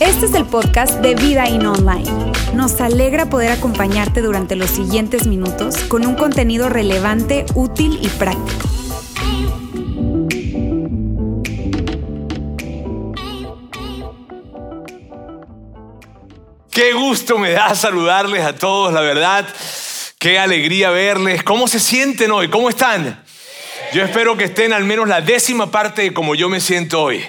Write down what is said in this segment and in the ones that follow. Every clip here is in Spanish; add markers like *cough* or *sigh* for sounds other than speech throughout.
Este es el podcast de Vida In Online. Nos alegra poder acompañarte durante los siguientes minutos con un contenido relevante, útil y práctico. Qué gusto me da saludarles a todos, la verdad. Qué alegría verles. ¿Cómo se sienten hoy? ¿Cómo están? Yo espero que estén al menos la décima parte de como yo me siento hoy.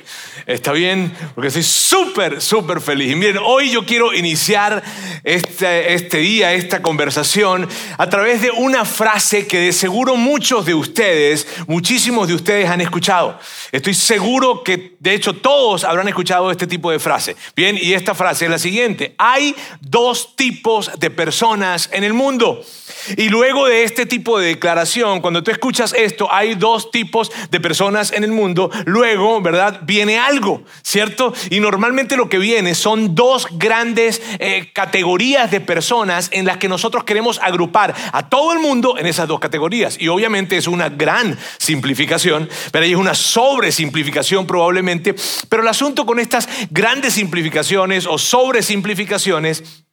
¿Está bien? Porque estoy súper, súper feliz. Y miren, hoy yo quiero iniciar este, este día, esta conversación, a través de una frase que de seguro muchos de ustedes, muchísimos de ustedes han escuchado. Estoy seguro que, de hecho, todos habrán escuchado este tipo de frase. Bien, y esta frase es la siguiente. Hay dos tipos de personas en el mundo. Y luego de este tipo de declaración, cuando tú escuchas esto, hay dos tipos de personas en el mundo, luego, ¿verdad? Viene algo, ¿cierto? Y normalmente lo que viene son dos grandes eh, categorías de personas en las que nosotros queremos agrupar a todo el mundo en esas dos categorías. Y obviamente es una gran simplificación, pero hay una sobresimplificación probablemente. Pero el asunto con estas grandes simplificaciones o sobresimplificaciones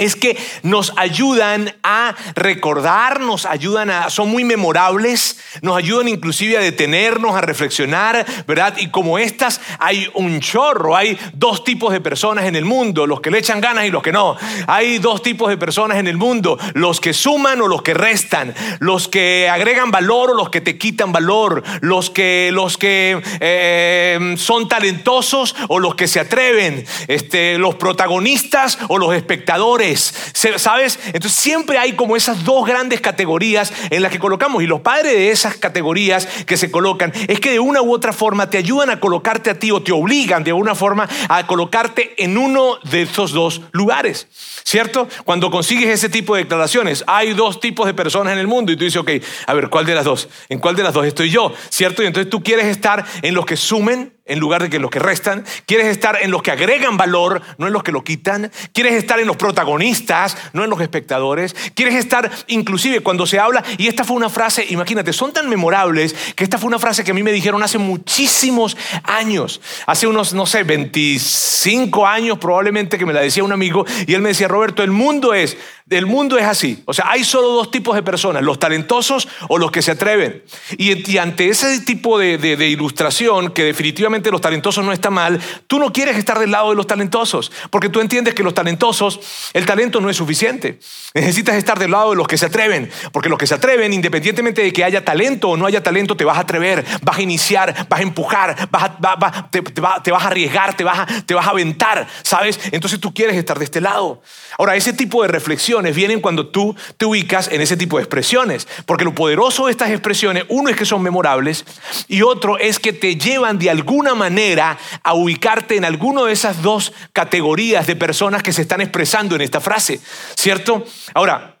es que nos ayudan a recordar, nos ayudan a, son muy memorables, nos ayudan inclusive a detenernos, a reflexionar, ¿verdad? Y como estas hay un chorro, hay dos tipos de personas en el mundo, los que le echan ganas y los que no. Hay dos tipos de personas en el mundo, los que suman o los que restan, los que agregan valor o los que te quitan valor, los que, los que eh, son talentosos o los que se atreven, este, los protagonistas o los espectadores ¿sabes? Entonces siempre hay como esas dos grandes categorías en las que colocamos y los padres de esas categorías que se colocan es que de una u otra forma te ayudan a colocarte a ti o te obligan de alguna forma a colocarte en uno de esos dos lugares. ¿Cierto? Cuando consigues ese tipo de declaraciones, hay dos tipos de personas en el mundo y tú dices, ok, a ver, ¿cuál de las dos? ¿En cuál de las dos estoy yo? ¿Cierto? Y entonces tú quieres estar en los que sumen en lugar de que los que restan. Quieres estar en los que agregan valor, no en los que lo quitan. Quieres estar en los protagonistas, no en los espectadores. Quieres estar inclusive cuando se habla, y esta fue una frase, imagínate, son tan memorables que esta fue una frase que a mí me dijeron hace muchísimos años, hace unos, no sé, 25 años probablemente que me la decía un amigo, y él me decía, Roberto, el mundo es el mundo es así. O sea, hay solo dos tipos de personas, los talentosos o los que se atreven. Y, ante ese tipo de, de, ilustración, que definitivamente los talentosos no está mal, tú no quieres estar del lado de los talentosos, porque tú entiendes que los talentosos, el talento no es suficiente. Necesitas estar del lado de los que se atreven, porque los que se atreven, independientemente de que haya talento o no haya talento, te vas a atrever, vas a iniciar, vas a empujar, vas te, vas a arriesgar, te vas a, te vas a aventar, ¿sabes? Entonces tú quieres estar de este lado. Ahora, ese tipo de reflexión vienen cuando tú te ubicas en ese tipo de expresiones. Porque lo poderoso de estas expresiones, uno es que son memorables y otro es que te llevan de alguna manera a ubicarte en alguna de esas dos categorías de personas que se están expresando en esta frase. ¿Cierto? Ahora,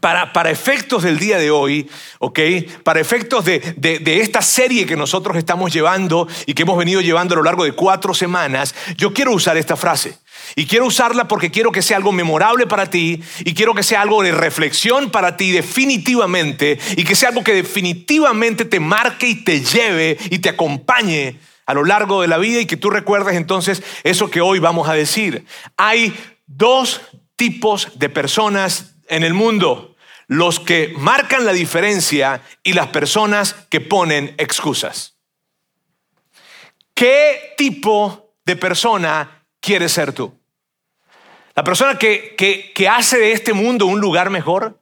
para, para, efectos del día de hoy, ¿ok? Para efectos de, de, esta serie que nosotros estamos llevando y que hemos venido llevando a lo largo de cuatro semanas, yo quiero usar esta frase. Y quiero usarla porque quiero que sea algo memorable para ti y quiero que sea algo de reflexión para ti definitivamente y que sea algo que definitivamente te marque y te lleve y te acompañe a lo largo de la vida y que tú recuerdes entonces eso que hoy vamos a decir. Hay dos tipos de personas en el mundo, los que marcan la diferencia y las personas que ponen excusas. ¿Qué tipo de persona quieres ser tú? La persona que, que, hace de este mundo un lugar mejor.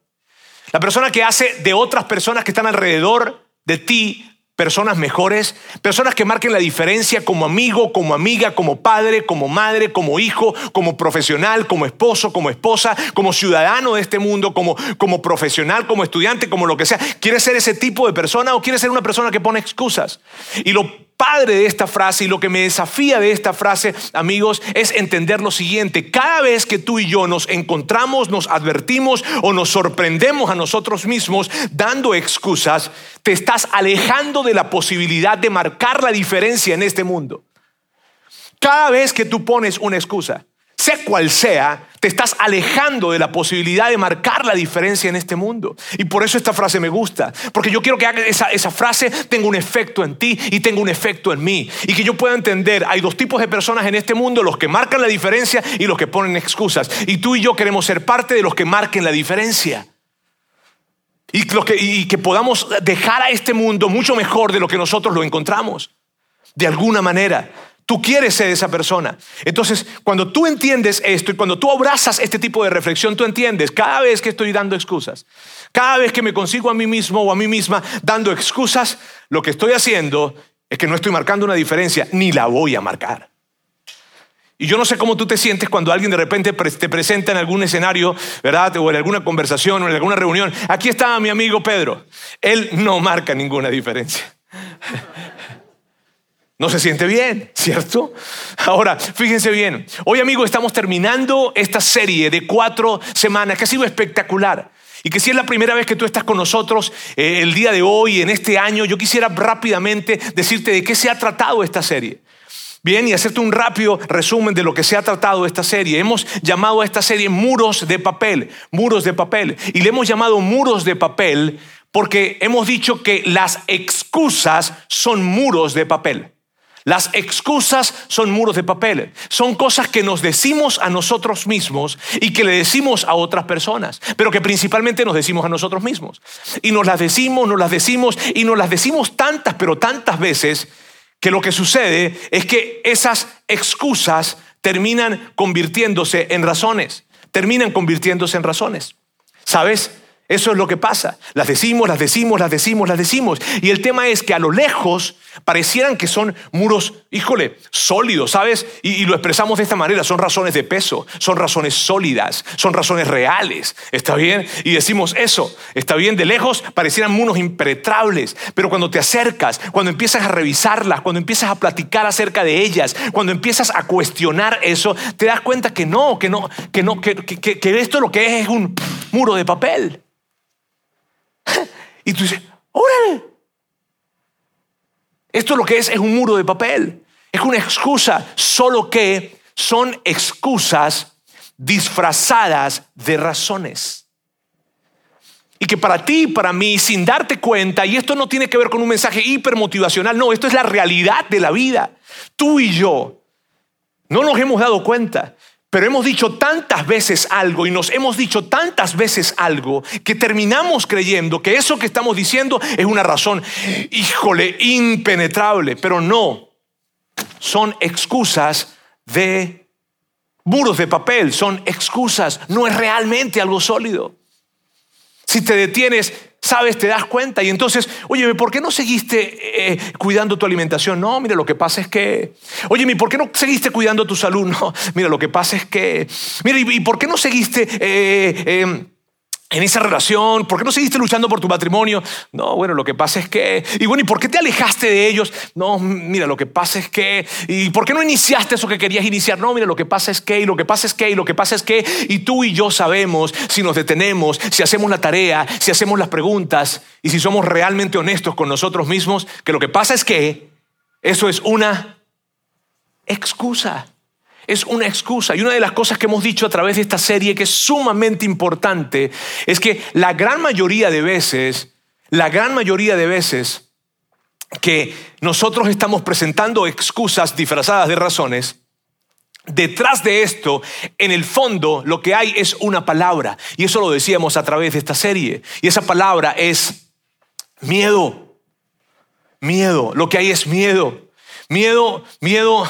La persona que hace de otras personas que están alrededor de ti personas mejores, personas que marquen la diferencia como amigo, como amiga, como padre, como madre, como hijo, como profesional, como esposo, como esposa, como ciudadano de este mundo, como, como profesional, como estudiante, como lo que sea. ¿Quieres ser ese tipo de persona o quieres ser una persona que pone excusas? Y lo padre de esta frase y lo que me desafía de esta frase, amigos, es entender lo siguiente. Cada vez que tú y yo nos encontramos, nos advertimos o nos sorprendemos a nosotros mismos dando excusas, te estás alejando de la posibilidad de marcar la diferencia en este mundo. Cada vez que tú pones una excusa, sea cual sea, te estás alejando de la posibilidad de marcar la diferencia en este mundo. Y por eso esta frase me gusta, porque yo quiero que esa, esa frase tenga un efecto en ti y tenga un efecto en mí. Y que yo pueda entender, hay dos tipos de personas en este mundo, los que marcan la diferencia y los que ponen excusas. Y tú y yo queremos ser parte de los que marquen la diferencia. Y, que, y que podamos dejar a este mundo mucho mejor de lo que nosotros lo encontramos. De alguna manera. Tú quieres ser esa persona. Entonces, cuando tú entiendes esto y cuando tú abrazas este tipo de reflexión, tú entiendes, cada vez que estoy dando excusas, cada vez que me consigo a mí mismo o a mí misma dando excusas, lo que estoy haciendo es que no estoy marcando una diferencia, ni la voy a marcar. Y yo no sé cómo tú te sientes cuando alguien de repente te presenta en algún escenario, ¿verdad? O en alguna conversación o en alguna reunión. Aquí está mi amigo Pedro. Él no marca ninguna diferencia. *laughs* No se siente bien, ¿cierto? Ahora, fíjense bien. Hoy, amigos, estamos terminando esta serie de cuatro semanas que ha sido espectacular. Y que si es la primera vez que tú estás con nosotros eh, el día de hoy, en este año, yo quisiera rápidamente decirte de qué se ha tratado esta serie. Bien, y hacerte un rápido resumen de lo que se ha tratado esta serie. Hemos llamado a esta serie muros de papel, muros de papel. Y le hemos llamado muros de papel porque hemos dicho que las excusas son muros de papel. Las excusas son muros de papel, son cosas que nos decimos a nosotros mismos y que le decimos a otras personas, pero que principalmente nos decimos a nosotros mismos. Y nos las decimos, nos las decimos y nos las decimos tantas, pero tantas veces que lo que sucede es que esas excusas terminan convirtiéndose en razones, terminan convirtiéndose en razones. ¿Sabes? Eso es lo que pasa. Las decimos, las decimos, las decimos, las decimos. Y el tema es que a lo lejos parecieran que son muros, híjole, sólidos, ¿sabes? Y, lo expresamos de esta manera. Son razones de peso, son razones sólidas, son razones reales. ¿Está bien? Y decimos eso. ¿Está bien? De lejos parecieran muros impenetrables. Pero cuando te acercas, cuando empiezas a revisarlas, cuando empiezas a platicar acerca de ellas, cuando empiezas a cuestionar eso, te das cuenta que no, que no, que no, que, esto lo que es es un muro de papel. *laughs* Y tú dices, órale. Esto lo que es es un muro de papel. Es una excusa, solo que son excusas disfrazadas de razones. Y que para ti, para mí, sin darte cuenta, y esto no tiene que ver con un mensaje hipermotivacional, no, esto es la realidad de la vida. Tú y yo no nos hemos dado cuenta pero hemos dicho tantas veces algo y nos hemos dicho tantas veces algo que terminamos creyendo que eso que estamos diciendo es una razón, híjole, impenetrable. Pero no, son excusas de muros de papel, son excusas, no es realmente algo sólido. Si te detienes sabes, te das cuenta. Y entonces, oye, ¿por qué no seguiste eh, cuidando tu alimentación? No, mira, lo que pasa es que, oye, ¿por qué no seguiste cuidando tu salud? *laughs* No, mira, lo que pasa es que, mira, ¿y, por qué no seguiste... Eh, em, en esa relación? ¿Por qué no seguiste luchando por tu matrimonio? No, bueno, lo que pasa es que... Y bueno, ¿y por qué te alejaste de ellos? No, mira, lo que pasa es que... ¿Y por qué no iniciaste eso que querías iniciar? No, mira, lo que pasa es que... Y lo que pasa es que... Y lo que pasa es que... Y tú y yo sabemos si nos detenemos, si hacemos la tarea, si hacemos las preguntas y si somos realmente honestos con nosotros mismos, que lo que pasa es que eso es una excusa es una excusa. Y una de las cosas que hemos dicho a través de esta serie que es sumamente importante es que la gran mayoría de veces, la gran mayoría de veces que nosotros estamos presentando excusas disfrazadas de razones, Detrás de esto, en el fondo, lo que hay es una palabra. Y eso lo decíamos a través de esta serie. Y esa palabra es miedo. Miedo. Lo que hay es miedo. Miedo, miedo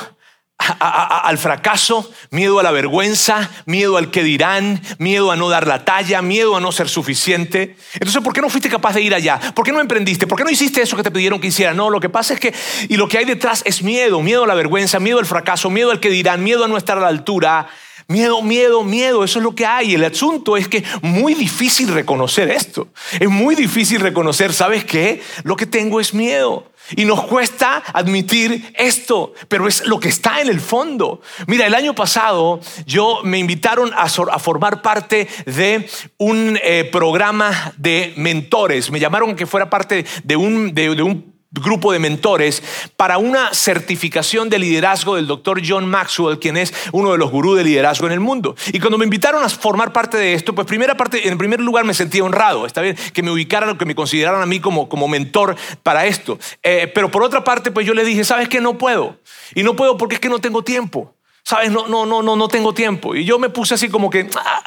al fracaso, miedo a la vergüenza, miedo al que dirán, miedo a no dar la talla, miedo a no ser suficiente. Entonces, ¿por qué no fuiste capaz de ir allá? ¿Por qué no emprendiste? ¿Por qué no hiciste eso que te pidieron que hiciera? No, lo que pasa es que, y lo que hay detrás es miedo, miedo a la vergüenza, miedo al fracaso, miedo al que dirán, miedo a no estar a la altura. Miedo, miedo, miedo, eso es lo que hay. El asunto es que es muy difícil reconocer esto. Es muy difícil reconocer, ¿sabes qué? Lo que tengo es miedo. Y nos cuesta admitir esto, pero es lo que está en el fondo. Mira, el año pasado yo me invitaron a, formar parte de un eh, programa de mentores. Me llamaron que fuera parte de un, de un grupo de mentores para una certificación de liderazgo del doctor John Maxwell, quien es uno de los gurús de liderazgo en el mundo. Y cuando me invitaron a formar parte de esto, pues primera parte, en primer lugar me sentí honrado, está bien, que me ubicaran o que me consideraran a mí como, como mentor para esto. Eh, pero por otra parte, pues yo le dije, ¿sabes qué? No puedo. Y no puedo porque es que no tengo tiempo. ¿Sabes? No, no, no, no, no tengo tiempo. Y yo me puse así como que, ah,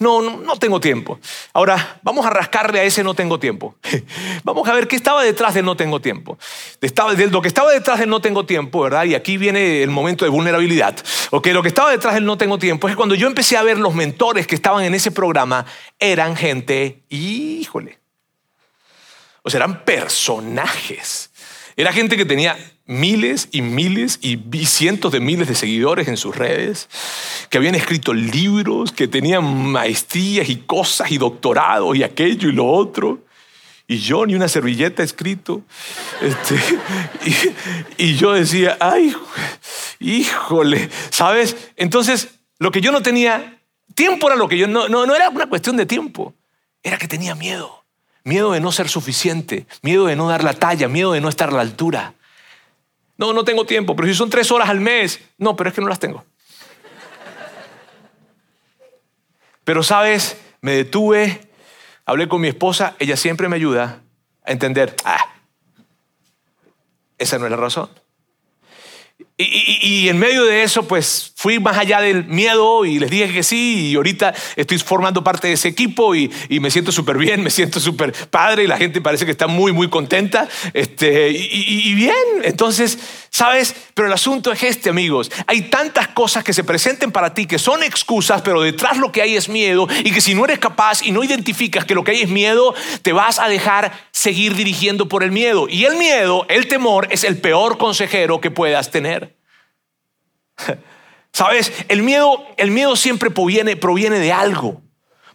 no, no, no tengo tiempo. Ahora, vamos a rascarle a ese no tengo tiempo. *laughs* vamos a ver qué estaba detrás del no tengo tiempo. Estaba, de lo que estaba detrás del no tengo tiempo, ¿verdad? Y aquí viene el momento de vulnerabilidad. Lo que estaba detrás del no tengo tiempo es que cuando yo empecé a ver los mentores que estaban en ese programa, eran gente, híjole. O sea, eran personajes. Era gente que tenía miles y miles y cientos de miles de seguidores en sus redes, que habían escrito libros, que tenían maestrías y cosas y doctorados y aquello y lo otro. Y yo ni una servilleta escrito. Este, *laughs* y, yo decía, ay, híjole, ¿sabes? Entonces, lo que yo no tenía, tiempo era lo que yo, no, no, no era una cuestión de tiempo, era que tenía miedo. Miedo de no ser suficiente, miedo de no dar la talla, miedo de no estar a la altura. No, no tengo tiempo, pero si son tres horas al mes, no, pero es que no las tengo. Pero sabes, me detuve, hablé con mi esposa, ella siempre me ayuda a entender, ah, esa no es la razón. Y, en medio de eso, pues fui más allá del miedo y les dije que sí. Y ahorita estoy formando parte de ese equipo y, me siento súper bien, *laughs* me siento súper padre y la gente parece que está muy, muy contenta. Este, y, bien, entonces, ¿sabes? Pero el asunto es este, amigos. Hay tantas cosas que se presenten para ti que son excusas, pero detrás lo que hay es miedo. Y que si no eres capaz y no identificas que lo que hay es miedo, te vas a dejar seguir dirigiendo por el miedo. Y el miedo, el temor, es el peor consejero que puedas tener. *laughs* Sabes, el miedo, el miedo siempre proviene, proviene de algo.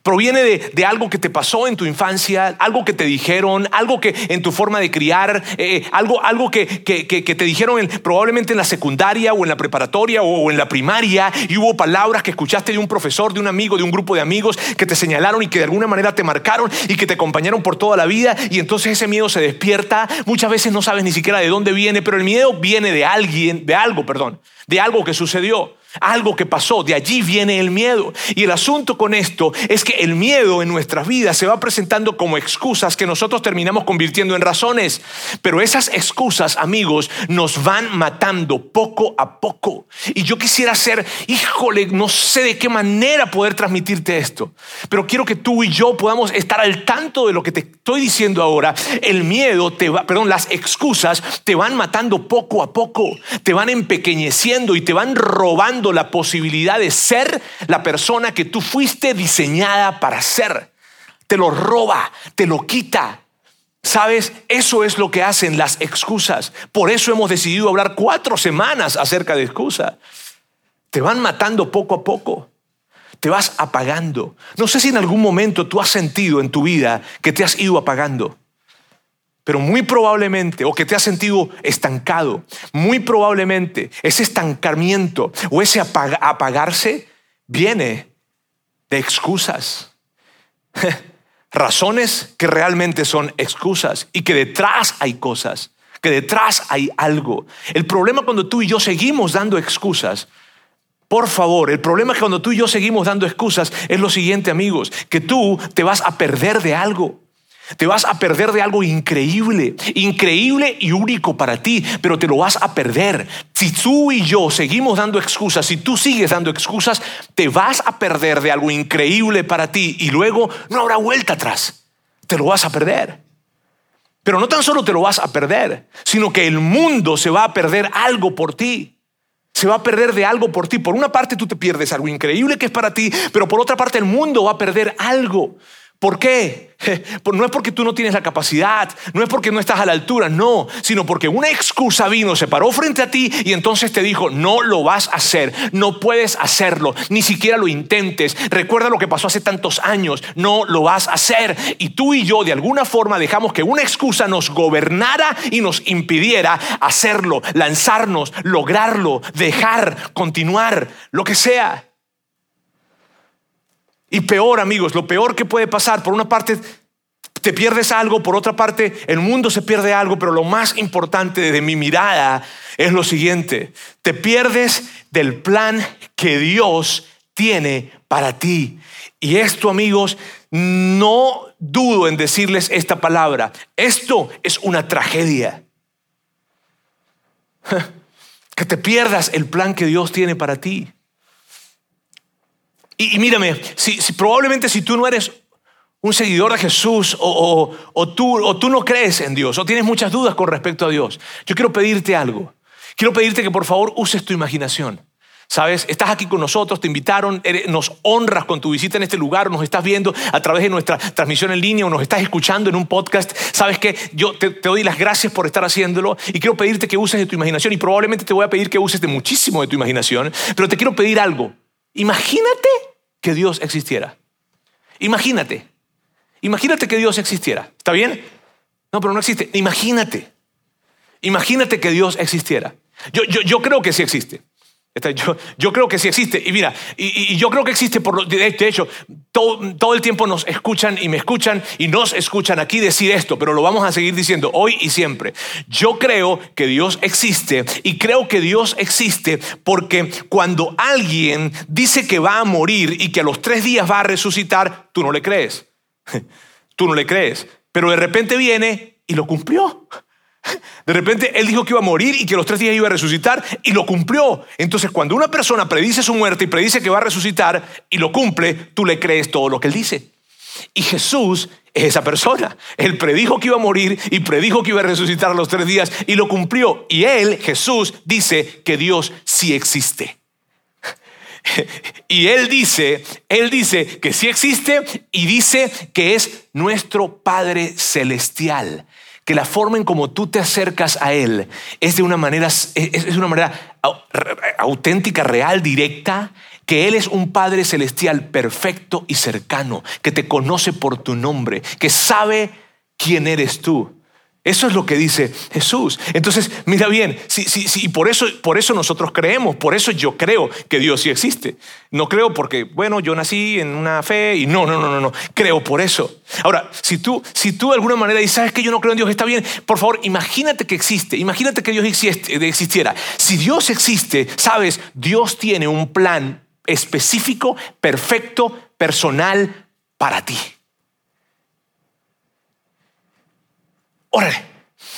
Proviene de, algo que te pasó en tu infancia, algo que te dijeron, algo que en tu forma de criar, eh, algo, algo que, te dijeron probablemente en la secundaria o en la preparatoria o, en la primaria y hubo palabras que escuchaste de un profesor, de un amigo, de un grupo de amigos que te señalaron y que de alguna manera te marcaron y que te acompañaron por toda la vida y entonces ese miedo se despierta. Muchas veces no sabes ni siquiera de dónde viene, pero el miedo viene de alguien, de algo, perdón, de algo que sucedió algo que pasó, de allí viene el miedo. Y el asunto con esto es que el miedo en nuestras vidas se va presentando como excusas que nosotros terminamos convirtiendo en razones. Pero esas excusas, amigos, nos van matando poco a poco. Y yo quisiera ser, híjole, no sé de qué manera poder transmitirte esto, pero quiero que tú y yo podamos estar al tanto de lo que te estoy diciendo ahora. El miedo te va, perdón, las excusas te van matando poco a poco, te van empequeñeciendo y te van robando la posibilidad de ser la persona que tú fuiste diseñada para ser. Te lo roba, te lo quita. ¿Sabes? Eso es lo que hacen las excusas. Por eso hemos decidido hablar cuatro semanas acerca de excusas. Te van matando poco a poco. Te vas apagando. No sé si en algún momento tú has sentido en tu vida que te has ido apagando pero muy probablemente, o que te has sentido estancado, muy probablemente ese estancamiento o ese apagarse viene de excusas. *laughs* Razones que realmente son excusas y que detrás hay cosas, que detrás hay algo. El problema cuando tú y yo seguimos dando excusas por favor, el problema es que cuando tú y yo seguimos dando excusas es lo siguiente, amigos, que tú te vas a perder de algo. Te vas a perder de algo increíble, increíble y único para ti, pero te lo vas a perder. Si tú y yo seguimos dando excusas, si tú sigues dando excusas, te vas a perder de algo increíble para ti y luego no habrá vuelta atrás. Te lo vas a perder. Pero no tan solo te lo vas a perder, sino que el mundo se va a perder algo por ti. Se va a perder de algo por ti. Por una parte tú te pierdes algo increíble que es para ti, pero por otra parte el mundo va a perder algo. ¿Por qué? *laughs* No es porque tú no tienes la capacidad, no es porque no estás a la altura, no, sino porque una excusa vino, se paró frente a ti y entonces te dijo, no lo vas a hacer, no puedes hacerlo, ni siquiera lo intentes, recuerda lo que pasó hace tantos años, no lo vas a hacer. Y tú y yo de alguna forma dejamos que una excusa nos gobernara y nos impidiera hacerlo, lanzarnos, lograrlo, dejar, continuar, lo que sea. Y peor, amigos, lo peor que puede pasar, por una parte, te pierdes algo, por otra parte, el mundo se pierde algo, pero lo más importante de mi mirada es lo siguiente, te pierdes del plan que Dios tiene para ti. Y esto, amigos, no dudo en decirles esta palabra. Esto es una tragedia. *laughs* Que te pierdas el plan que Dios tiene para ti. Y, mírame, si, probablemente si tú no eres un seguidor de Jesús o, tú, o tú no crees en Dios o tienes muchas dudas con respecto a Dios, yo quiero pedirte algo. Quiero pedirte que por favor uses tu imaginación. Sabes, estás aquí con nosotros, te invitaron, nos honras con tu visita en este lugar, nos estás viendo a través de nuestra transmisión en línea o nos estás escuchando en un podcast. Sabes que yo te, doy las gracias por estar haciéndolo y quiero pedirte que uses de tu imaginación y probablemente te voy a pedir que uses de muchísimo de tu imaginación, pero te quiero pedir algo. Imagínate que Dios existiera. Imagínate. Imagínate que Dios existiera. ¿Está bien? No, pero no existe. Imagínate. Imagínate que Dios existiera. Yo, yo, yo creo que sí existe. Yo, creo que sí existe. Y mira, y, yo creo que existe por de hecho, todo, todo, el tiempo nos escuchan y me escuchan y nos escuchan aquí decir esto, pero lo vamos a seguir diciendo hoy y siempre. Yo creo que Dios existe y creo que Dios existe porque cuando alguien dice que va a morir y que a los tres días va a resucitar, tú no le crees. *laughs* Tú no le crees. Pero de repente viene y lo cumplió. De repente él dijo que iba a morir y que los tres días iba a resucitar y lo cumplió. Entonces cuando una persona predice su muerte y predice que va a resucitar y lo cumple, tú le crees todo lo que él dice. Y Jesús es esa persona. Él predijo que iba a morir y predijo que iba a resucitar los tres días y lo cumplió. Y él, Jesús, dice que Dios sí existe. *laughs* Y él dice, él dice que sí existe y dice que es nuestro Padre celestial que la forma en como tú te acercas a Él es de una manera, es una manera auténtica, real, directa, que Él es un Padre celestial perfecto y cercano, que te conoce por tu nombre, que sabe quién eres tú. Eso es lo que dice Jesús. Entonces, mira bien, sí, sí, sí, por eso, por eso nosotros creemos, por eso yo creo que Dios sí existe. No creo porque, bueno, yo nací en una fe y no, no, no, no, no, creo por eso. Ahora, si tú, si tú de alguna manera dices, que yo no creo en Dios, está bien, por favor, imagínate que existe, imagínate que Dios existiera. Si Dios existe, sabes, Dios tiene un plan específico, perfecto, personal para ti. Órale.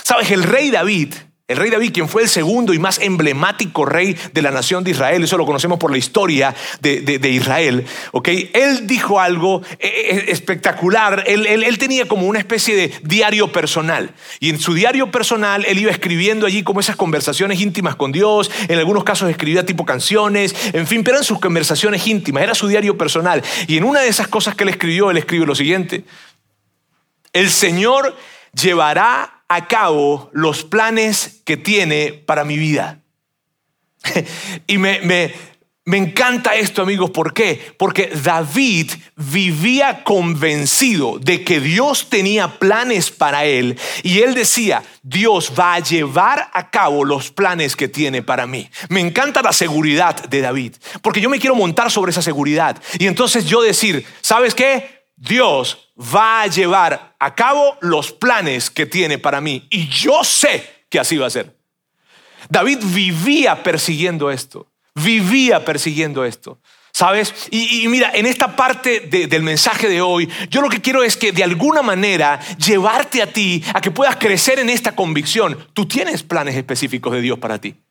Sabes, el rey David, el rey David, quien fue el segundo y más emblemático rey de la nación de Israel, eso lo conocemos por la historia de, Israel, ¿ok? Él dijo algo eh, eh, espectacular, él, él, tenía como una especie de diario personal, y en su diario personal él iba escribiendo allí como esas conversaciones íntimas con Dios, en algunos casos escribía tipo canciones, en fin, pero eran sus conversaciones íntimas, era su diario personal, y en una de esas cosas que él escribió, él escribe lo siguiente, el Señor llevará a cabo los planes que tiene para mi vida. *laughs* y me, me, me encanta esto, amigos. ¿Por qué? Porque David vivía convencido de que Dios tenía planes para él y él decía, Dios va a llevar a cabo los planes que tiene para mí. Me encanta la seguridad de David, porque yo me quiero montar sobre esa seguridad. Y entonces yo decir, ¿sabes qué? Dios va a llevar a cabo los planes que tiene para mí. Y yo sé que así va a ser. David vivía persiguiendo esto, vivía persiguiendo esto. ¿Sabes? Y, mira, en esta parte del mensaje de hoy, yo lo que quiero es que de alguna manera llevarte a ti a que puedas crecer en esta convicción. Tú tienes planes específicos de Dios para ti.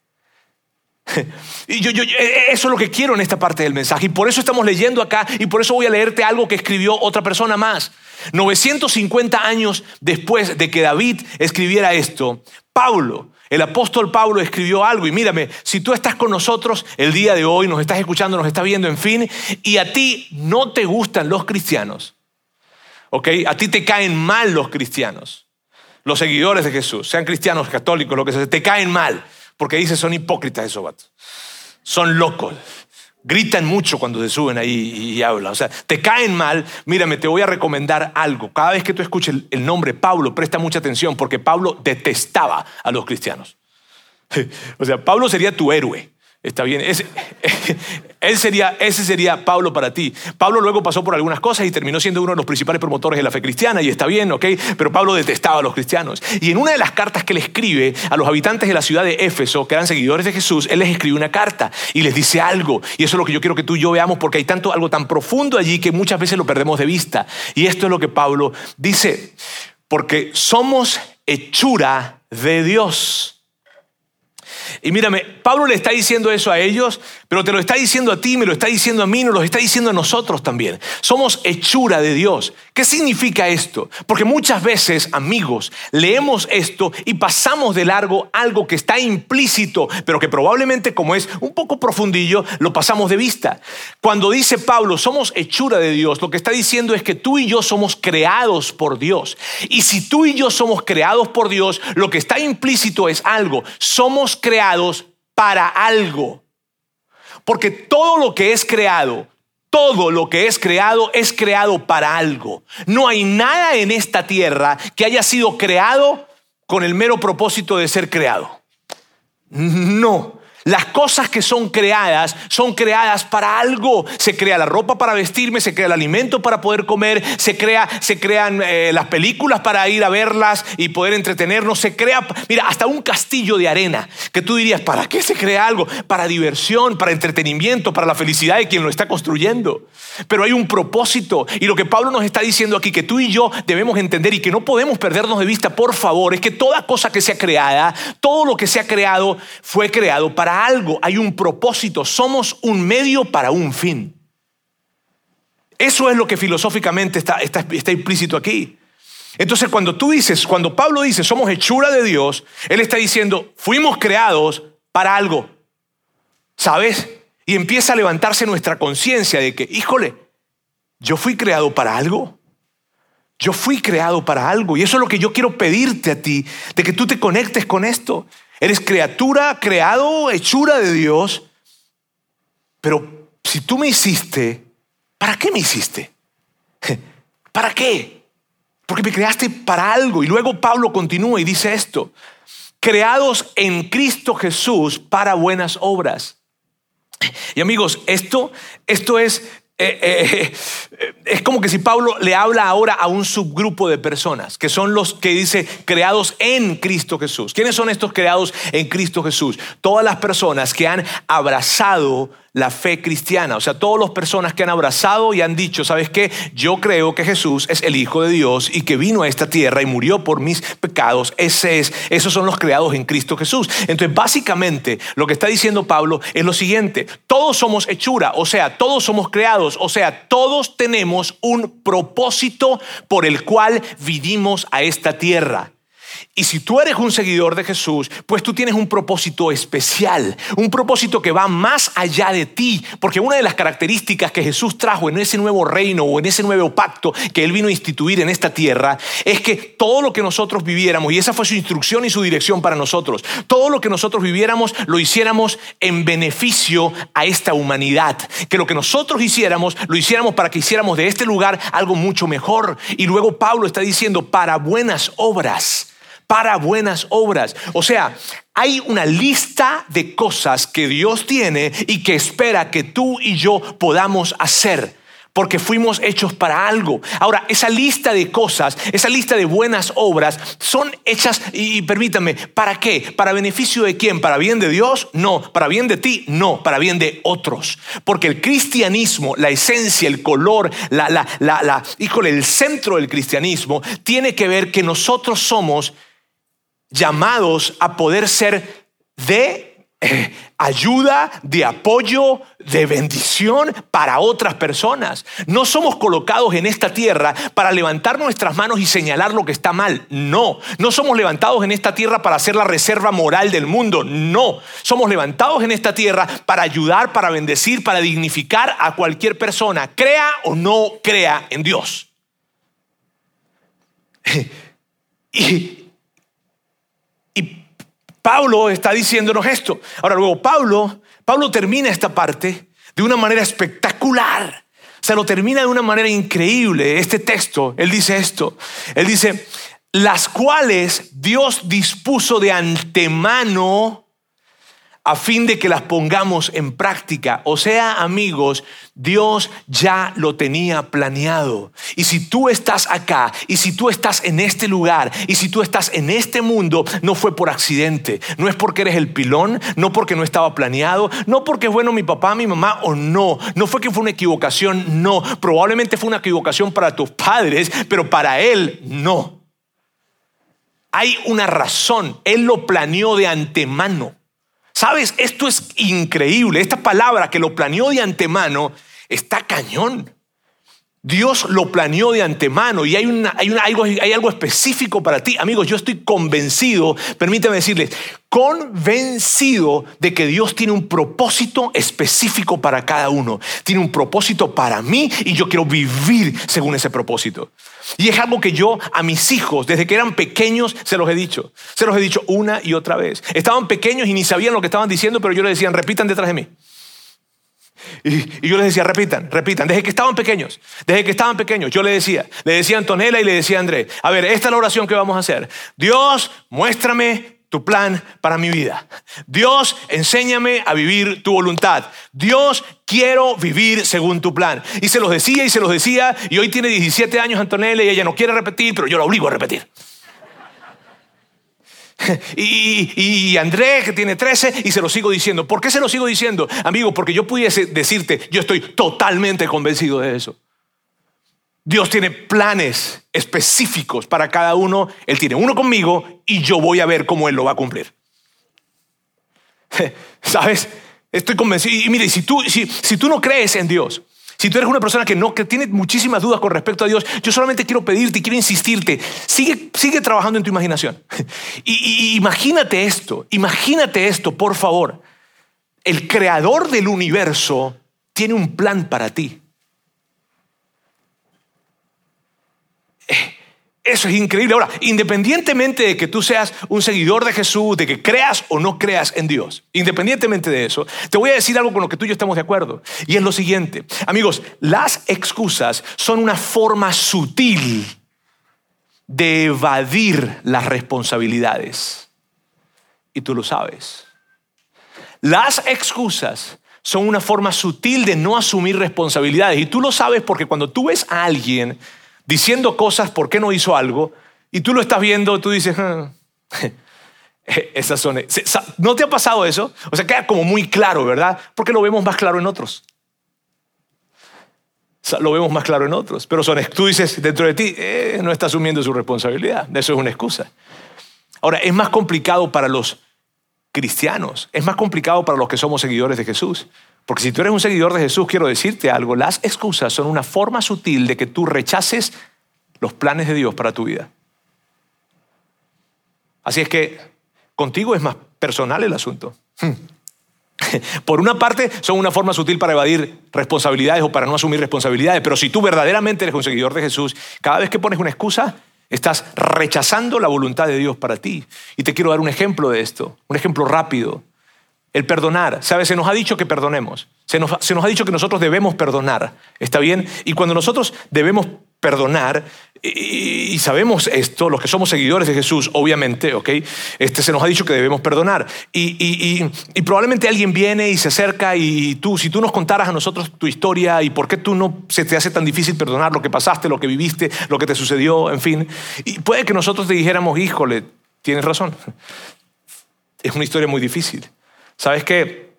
*laughs* Y yo, yo, eh, eso es lo que quiero en esta parte del mensaje. Y por eso estamos leyendo acá y por eso voy a leerte algo que escribió otra persona más. 950 años después de que David escribiera esto, Pablo, el apóstol Pablo escribió algo. Y mírame, si tú estás con nosotros el día de hoy, nos estás escuchando, nos estás viendo, en fin, y a ti no te gustan los cristianos, ¿ok? A ti te caen mal los cristianos, los seguidores de Jesús, sean cristianos, católicos, lo que sea, te caen mal. Porque dice, son hipócritas esos vatos. Son locos. Gritan mucho cuando se suben ahí y hablan. O sea, te caen mal. Mírame, te voy a recomendar algo. Cada vez que tú escuches el nombre Pablo, presta mucha atención porque Pablo detestaba a los cristianos. *laughs* O sea, Pablo sería tu héroe. Está bien, ese, él sería, ese sería Pablo para ti. Pablo luego pasó por algunas cosas y terminó siendo uno de los principales promotores de la fe cristiana y está bien, ¿ok? Pero Pablo detestaba a los cristianos. Y en una de las cartas que le escribe a los habitantes de la ciudad de Éfeso, que eran seguidores de Jesús, él les escribe una carta y les dice algo. Y eso es lo que yo quiero que tú y yo veamos porque hay tanto, algo tan profundo allí que muchas veces lo perdemos de vista. Y esto es lo que Pablo dice, porque somos hechura de Dios. Y mírame, Pablo le está diciendo eso a ellos, pero te lo está diciendo a ti, me lo está diciendo a mí, nos lo está diciendo a nosotros también. Somos hechura de Dios. ¿Qué significa esto? Porque muchas veces, amigos, leemos esto y pasamos de largo algo que está implícito, pero que probablemente como es un poco profundillo, lo pasamos de vista. Cuando dice Pablo, somos hechura de Dios, lo que está diciendo es que tú y yo somos creados por Dios. Y si tú y yo somos creados por Dios, lo que está implícito es algo. Somos creados para algo. Porque todo lo que es creado, todo lo que es creado es creado para algo. No hay nada en esta tierra que haya sido creado con el mero propósito de ser creado. No. Las cosas que son creadas son creadas para algo. Se crea la ropa para vestirme, se crea el alimento para poder comer, se, crea, se crean eh, las películas para ir a verlas y poder entretenernos. Se crea, mira, hasta un castillo de arena que tú dirías, ¿para qué se crea algo? Para diversión, para entretenimiento, para la felicidad de quien lo está construyendo. Pero hay un propósito y lo que Pablo nos está diciendo aquí que tú y yo debemos entender y que no podemos perdernos de vista, por favor, es que toda cosa que sea creada, todo lo que sea creado fue creado para algo, hay un propósito, somos un medio para un fin. Eso es lo que filosóficamente está, está, implícito aquí. Entonces cuando tú dices, cuando Pablo dice somos hechura de Dios, él está diciendo fuimos creados para algo. ¿Sabes? Y empieza a levantarse nuestra conciencia de que, híjole, yo fui creado para algo. Yo fui creado para algo. Y eso es lo que yo quiero pedirte a ti, de que tú te conectes con esto. Eres criatura, creado, hechura de Dios. Pero si tú me hiciste, ¿para qué me hiciste? *laughs* ¿Para qué? Porque me creaste para algo. Y luego Pablo continúa y dice esto. Creados en Cristo Jesús para buenas obras. Y amigos, esto, esto es eh, eh, eh, es como que si Pablo le habla ahora a un subgrupo de personas, que son los que dice creados en Cristo Jesús. ¿Quiénes son estos creados en Cristo Jesús? Todas las personas que han abrazado la fe cristiana. O sea, todas las personas que han abrazado y han dicho, ¿sabes qué? Yo creo que Jesús es el Hijo de Dios y que vino a esta tierra y murió por mis pecados. Ese es, esos son los creados en Cristo Jesús. Entonces, básicamente, lo que está diciendo Pablo es lo siguiente. Todos somos hechura, o sea, todos somos creados, o sea, todos tenemos un propósito por el cual vivimos a esta tierra. Y si tú eres un seguidor de Jesús, pues tú tienes un propósito especial, un propósito que va más allá de ti, porque una de las características que Jesús trajo en ese nuevo reino o en ese nuevo pacto que Él vino a instituir en esta tierra, es que todo lo que nosotros viviéramos, y esa fue su instrucción y su dirección para nosotros, todo lo que nosotros viviéramos lo hiciéramos en beneficio a esta humanidad, que lo que nosotros hiciéramos lo hiciéramos para que hiciéramos de este lugar algo mucho mejor. Y luego Pablo está diciendo, para buenas obras para buenas obras. O sea, hay una lista de cosas que Dios tiene y que espera que tú y yo podamos hacer porque fuimos hechos para algo. Ahora, esa lista de cosas, esa lista de buenas obras, son hechas, y, permítame, ¿para qué? ¿Para beneficio de quién? ¿Para bien de Dios? No. ¿Para bien de ti? No. Para bien de otros. Porque el cristianismo, la esencia, el color, la, la, la, la híjole, el centro del cristianismo, tiene que ver que nosotros somos llamados a poder ser de eh, ayuda, de apoyo, de bendición para otras personas. No somos colocados en esta tierra para levantar nuestras manos y señalar lo que está mal. No, no somos levantados en esta tierra para ser la reserva moral del mundo. No, somos levantados en esta tierra para ayudar, para bendecir, para dignificar a cualquier persona, crea o no crea en Dios. *laughs* Y, Pablo está diciéndonos esto. Ahora luego Pablo, Pablo termina esta parte de una manera espectacular. O sea, lo termina de una manera increíble. Este texto, él dice esto. Él dice, las cuales Dios dispuso de antemano a fin de que las pongamos en práctica. O sea, amigos, Dios ya lo tenía planeado. Y si tú estás acá, y si tú estás en este lugar, y si tú estás en este mundo, no fue por accidente. No es porque eres el pilón, no porque no estaba planeado, no porque es bueno mi papá, mi mamá o no. No fue que fue una equivocación, no. Probablemente fue una equivocación para tus padres, pero para él no. Hay una razón. Él lo planeó de antemano. Sabes, esto es increíble. Esta palabra que lo planeó de antemano está cañón. Dios lo planeó de antemano y hay, algo, hay algo específico para ti. Amigos, yo estoy convencido, permítame decirles, convencido de que Dios tiene un propósito específico para cada uno. Tiene un propósito para mí y yo quiero vivir según ese propósito. Y es algo que yo a mis hijos, desde que eran pequeños, se los he dicho. Se los he dicho una y otra vez. Estaban pequeños y ni sabían lo que estaban diciendo, pero yo les decía, repitan detrás de mí. Y, yo les decía, repitan, repitan, desde que estaban pequeños, desde que estaban pequeños, yo les decía, le decía a Antonella y le decía a André, a ver, esta es la oración que vamos a hacer. Dios, muéstrame tu plan para mi vida. Dios, enséñame a vivir tu voluntad. Dios, quiero vivir según tu plan. Y se los decía y se los decía, y hoy tiene 17 años Antonella y ella no quiere repetir, pero yo la obligo a repetir. *laughs* Y, Andrés, que tiene 13, y se lo sigo diciendo. ¿Por qué se lo sigo diciendo? Amigo, porque yo pudiese decirte, yo estoy totalmente convencido de eso. Dios tiene planes específicos para cada uno. Él tiene uno conmigo y yo voy a ver cómo Él lo va a cumplir. *laughs* ¿Sabes? Estoy convencido. Y mire, si tú, si, tú no crees en Dios, si tú eres una persona que no, que tiene muchísimas dudas con respecto a Dios, yo solamente quiero pedirte quiero insistirte, sigue, sigue trabajando en tu imaginación. *laughs* Y, imagínate esto, imagínate esto, por favor. El creador del universo tiene un plan para ti. Eso es increíble. Ahora, independientemente de que tú seas un seguidor de Jesús, de que creas o no creas en Dios, independientemente de eso, te voy a decir algo con lo que tú y yo estamos de acuerdo. Y es lo siguiente. Amigos, las excusas son una forma sutil de evadir las responsabilidades. Y tú lo sabes. Las excusas son una forma sutil de no asumir responsabilidades. Y tú lo sabes porque cuando tú ves a alguien diciendo cosas por qué no hizo algo, y tú lo estás viendo, tú dices, ah, *laughs* esas son... ¿No te ha pasado eso? O sea, queda como muy claro, ¿verdad? Porque lo vemos más claro en otros. Lo vemos más claro en otros, pero son, tú dices dentro de ti, eh, no está asumiendo su responsabilidad, eso es una excusa. Ahora, es más complicado para los cristianos, es más complicado para los que somos seguidores de Jesús, porque si tú eres un seguidor de Jesús, quiero decirte algo, las excusas son una forma sutil de que tú rechaces los planes de Dios para tu vida. Así es que contigo es más personal el asunto. *laughs* Por una parte, son una forma sutil para evadir responsabilidades o para no asumir responsabilidades, pero si tú verdaderamente eres un seguidor de Jesús, cada vez que pones una excusa, estás rechazando la voluntad de Dios para ti. Y te quiero dar un ejemplo de esto, un ejemplo rápido. El perdonar. ¿Sabes? Se nos ha dicho que perdonemos. Se nos, ha dicho que nosotros debemos perdonar. ¿Está bien? Y cuando nosotros debemos perdonar, y, sabemos esto, los que somos seguidores de Jesús, obviamente, ¿ok? Este, se nos ha dicho que debemos perdonar. Y, y, probablemente alguien viene y se acerca y tú, si tú nos contaras a nosotros tu historia y por qué tú no se te hace tan difícil perdonar lo que pasaste, lo que viviste, lo que te sucedió, en fin. Y puede que nosotros te dijéramos, híjole, tienes razón. Es una historia muy difícil. ¿Sabes qué?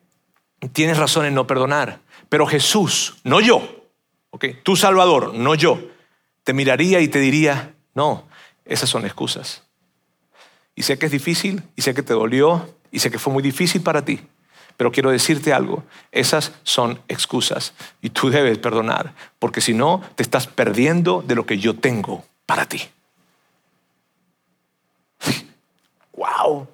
Tienes razón en no perdonar, pero Jesús, no yo, ¿ok? Tu Salvador, no yo, te miraría y te diría, no, esas son excusas. Y sé que es difícil, y sé que te dolió, y sé que fue muy difícil para ti, pero quiero decirte algo, esas son excusas y tú debes perdonar, porque si no, te estás perdiendo de lo que yo tengo para ti. *laughs* ¡Wow!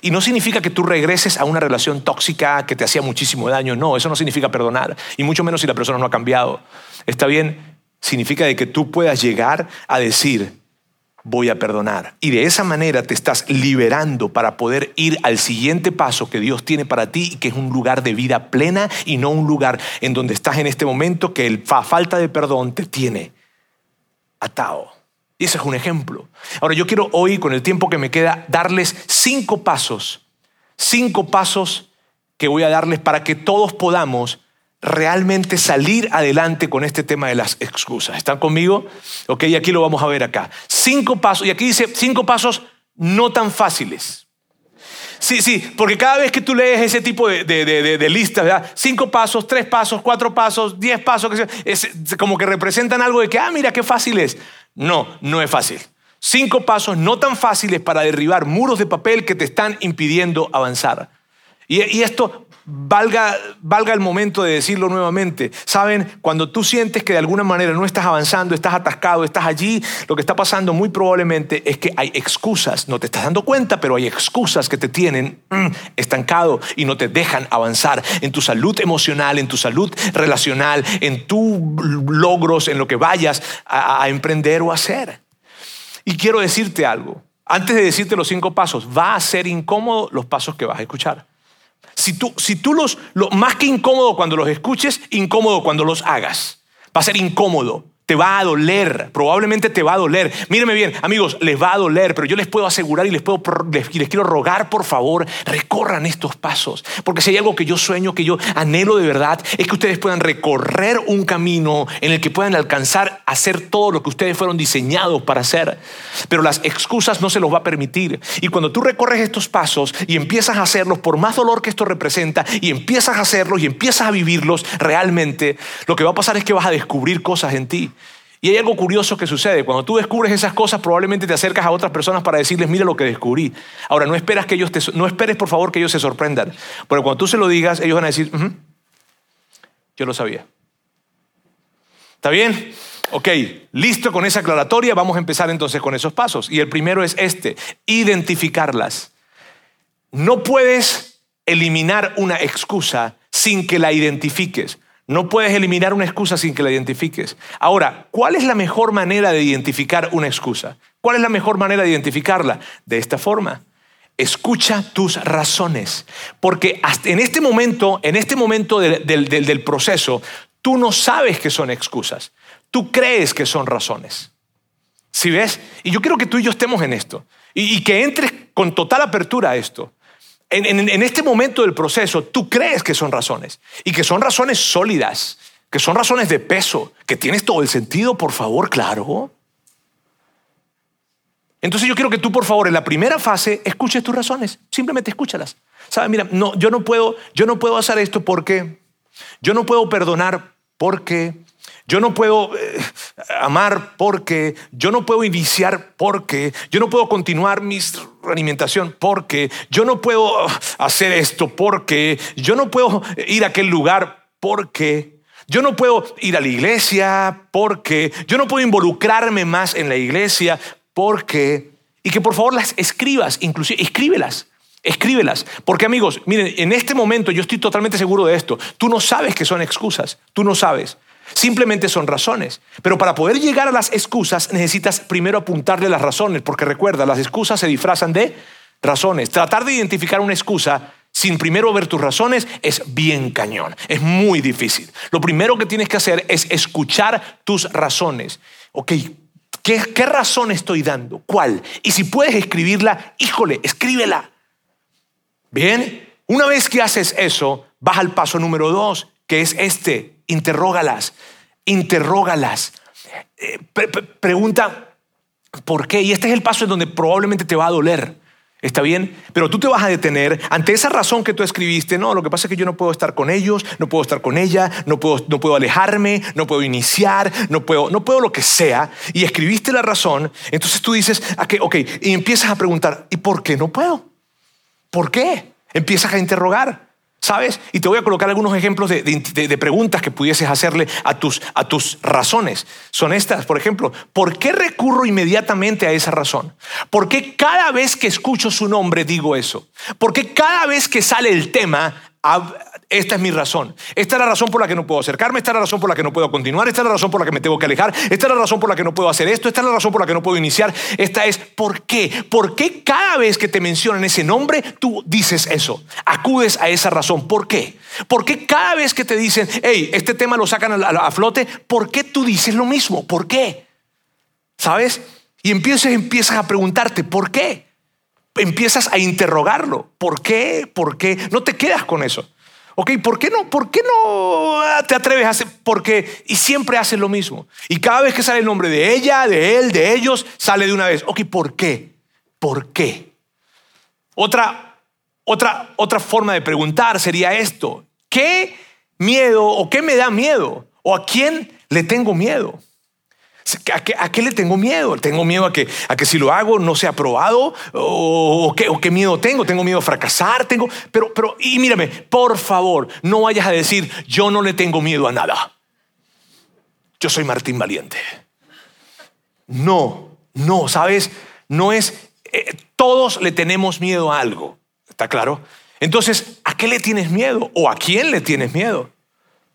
Y no significa que tú regreses a una relación tóxica que te hacía muchísimo daño. No, eso no significa perdonar. Y mucho menos si la persona no ha cambiado. Está bien, significa de que tú puedas llegar a decir, voy a perdonar. Y de esa manera te estás liberando para poder ir al siguiente paso que Dios tiene para ti, que es un lugar de vida plena y no un lugar en donde estás en este momento que la falta de perdón te tiene atado. Y ese es un ejemplo. Ahora yo quiero hoy, con el tiempo que me queda, darles cinco pasos, cinco pasos que voy a darles para que todos podamos realmente salir adelante con este tema de las excusas. ¿Están conmigo? Ok, y aquí lo vamos a ver acá. Cinco pasos, y aquí dice cinco pasos no tan fáciles. Sí, sí, porque cada vez que tú lees ese tipo de, listas, ¿verdad? cinco pasos, tres pasos, cuatro pasos, diez pasos, es como que representan algo de que, ah, mira, qué fácil es. No, no es fácil. Cinco pasos no tan fáciles para derribar muros de papel que te están impidiendo avanzar. Y, esto valga, valga el momento de decirlo nuevamente. Saben, cuando tú sientes que de alguna manera no estás avanzando, estás atascado, estás allí, lo que está pasando muy probablemente es que hay excusas. No te estás dando cuenta, pero hay excusas que te tienen mm, estancado y no te dejan avanzar en tu salud emocional, en tu salud relacional, en tus logros, en lo que vayas a, a emprender o hacer. Y quiero decirte algo. Antes de decirte los cinco pasos, va a ser incómodo los pasos que vas a escuchar. Si tú, si tú los, lo, más que incómodo cuando los escuches, incómodo cuando los hagas. Va a ser incómodo te va a doler, probablemente te va a doler. Míreme bien, amigos, les va a doler, pero yo les puedo asegurar y les, puedo, les, quiero rogar, por favor, recorran estos pasos. Porque si hay algo que yo sueño, que yo anhelo de verdad, es que ustedes puedan recorrer un camino en el que puedan alcanzar a hacer todo lo que ustedes fueron diseñados para hacer. Pero las excusas no se los va a permitir. Y cuando tú recorres estos pasos y empiezas a hacerlos, por más dolor que esto representa, y empiezas a hacerlos y empiezas a vivirlos realmente, lo que va a pasar es que vas a descubrir cosas en ti. Y hay algo curioso que sucede. Cuando tú descubres esas cosas, probablemente te acercas a otras personas para decirles, mira lo que descubrí. Ahora, no, esperas que ellos no esperes, por favor, que ellos se sorprendan. Pero cuando tú se lo digas, ellos van a decir, yo lo sabía. ¿Está bien? Ok, listo con esa aclaratoria. Vamos a empezar entonces con esos pasos. Y el primero es este, identificarlas. No puedes eliminar una excusa sin que la identifiques. No puedes eliminar una excusa sin que la identifiques. Ahora, ¿cuál es la mejor manera de identificar una excusa? ¿Cuál es la mejor manera de identificarla? De esta forma. Escucha tus razones. Porque en este momento, en este momento del, proceso, tú no sabes que son excusas. Tú crees que son razones. ¿Sí ves? Y yo quiero que tú y yo estemos en esto. y que entres con total apertura a esto en, este momento del proceso, tú crees que son razones y que son razones sólidas, que son razones de peso, que tienes todo el sentido, por favor, claro. Entonces yo quiero que tú, por favor, en la primera fase escuches tus razones, simplemente escúchalas. Sabes, mira, no, yo no puedo, yo no puedo hacer esto porque yo no puedo perdonar porque yo no puedo eh, amar porque, yo no puedo iniciar porque, yo no puedo continuar mi alimentación porque, yo no puedo hacer esto porque, yo no puedo ir a aquel lugar porque, yo no puedo ir a la iglesia porque, yo no puedo involucrarme más en la iglesia porque, y que por favor las escribas, inclusive escríbelas. Escríbelas, porque amigos, miren, en este momento yo estoy totalmente seguro de esto. Tú no sabes que son excusas, tú no sabes. Simplemente son razones. Pero para poder llegar a las excusas necesitas primero apuntarle las razones, porque recuerda, las excusas se disfrazan de razones. Tratar de identificar una excusa sin primero ver tus razones es bien cañón, es muy difícil. Lo primero que tienes que hacer es escuchar tus razones. Ok, ¿qué, razón estoy dando? ¿Cuál? Y si puedes escribirla, híjole, escríbela. Bien, una vez que haces eso, vas al paso número dos, que es este, interrógalas, interrógalas. Eh, pregunta, ¿por qué? Y este es el paso en donde probablemente te va a doler. ¿Está bien? Pero tú te vas a detener ante esa razón que tú escribiste. No, lo que pasa es que yo no puedo estar con ellos, no puedo estar con ella, no puedo, no puedo alejarme, no puedo iniciar, no puedo, no puedo lo que sea. Y escribiste la razón. Entonces tú dices, okay, ok, y empiezas a preguntar, ¿y por qué no puedo? ¿Por qué? Empiezas a interrogar. ¿Sabes? Y te voy a colocar algunos ejemplos de, preguntas que pudieses hacerle a tus, a tus razones. Son estas, por ejemplo, ¿por qué recurro inmediatamente a esa razón? ¿Por qué cada vez que escucho su nombre digo eso? ¿Por qué cada vez que sale el tema esta es mi razón. Esta es la razón por la que no puedo acercarme, esta es la razón por la que no puedo continuar, esta es la razón por la que me tengo que alejar, esta es la razón por la que no puedo hacer esto, esta es la razón por la que no puedo iniciar, esta es ¿por qué? ¿Por qué cada vez que te mencionan ese nombre tú dices eso? Acudes a esa razón. ¿Por qué? ¿Por qué cada vez que te dicen, hey, este tema lo sacan a, flote, ¿por qué tú dices lo mismo? ¿Por qué? ¿Sabes? Y empiezas, empiezas a preguntarte, ¿por qué? empiezas a interrogarlo. ¿Por qué? ¿Por qué? No te quedas con eso. Ok, ¿por qué no? ¿Por qué no te atreves a hacer? Porque y siempre haces lo mismo. Y cada vez que sale el nombre de ella, de él, de ellos, sale de una vez. Ok, ¿por qué? ¿Por qué? Otra, otra, otra forma de preguntar sería esto: ¿qué miedo o qué me da miedo? ¿O a quién le tengo miedo? ¿A qué, le tengo miedo? ¿Tengo miedo a que, a que si lo hago no sea aprobado? ¿O, qué, qué, miedo tengo? ¿Tengo miedo a fracasar? Tengo, pero, pero, y mírame, por favor, no vayas a decir, yo no le tengo miedo a nada. Yo soy Martín Valiente. No, no, ¿sabes? No es, eh, todos le tenemos miedo a algo, ¿está claro? Entonces, ¿a qué le tienes miedo? ¿O a quién le tienes miedo?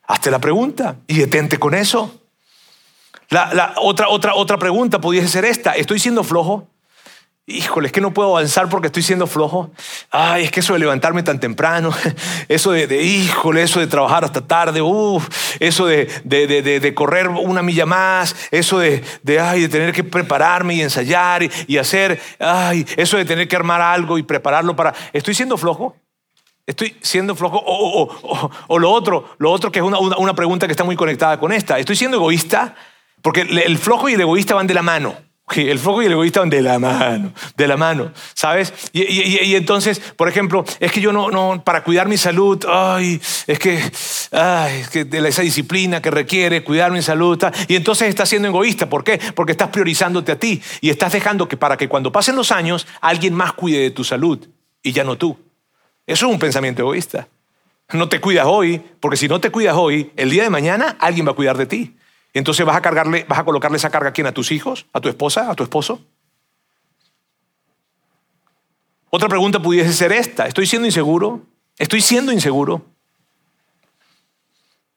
Hazte la pregunta y detente con eso. La, otra, otra, otra pregunta pudiese ser esta. ¿Estoy siendo flojo? Híjole, es que no puedo avanzar porque estoy siendo flojo. Ay, es que eso de levantarme tan temprano, *laughs* eso de, híjole, eso de trabajar hasta tarde, uff, eso de, de, correr una milla más, eso de, ay, de tener que prepararme y ensayar y, hacer, ay, eso de tener que armar algo y prepararlo para... ¿Estoy siendo flojo? Estoy siendo flojo. O, lo otro, lo otro que es una, una pregunta que está muy conectada con esta. ¿Estoy siendo egoísta? Porque el flojo y el egoísta van de la mano. El flojo y el egoísta van de la mano, de la mano, ¿sabes? Y, entonces, por ejemplo, es que yo no, no, para cuidar mi salud, ay, es que, ay, es que de esa disciplina que requiere cuidar mi salud, y entonces estás siendo egoísta. ¿Por qué? Porque estás priorizándote a ti y estás dejando que para que cuando pasen los años alguien más cuide de tu salud y ya no tú. Eso es un pensamiento egoísta. No te cuidas hoy, porque si no te cuidas hoy, el día de mañana alguien va a cuidar de ti. Entonces vas a cargarle, vas a colocarle esa carga a quién? A tus hijos, a tu esposa, a tu esposo. Otra pregunta pudiese ser esta: ¿Estoy siendo inseguro? ¿Estoy siendo inseguro?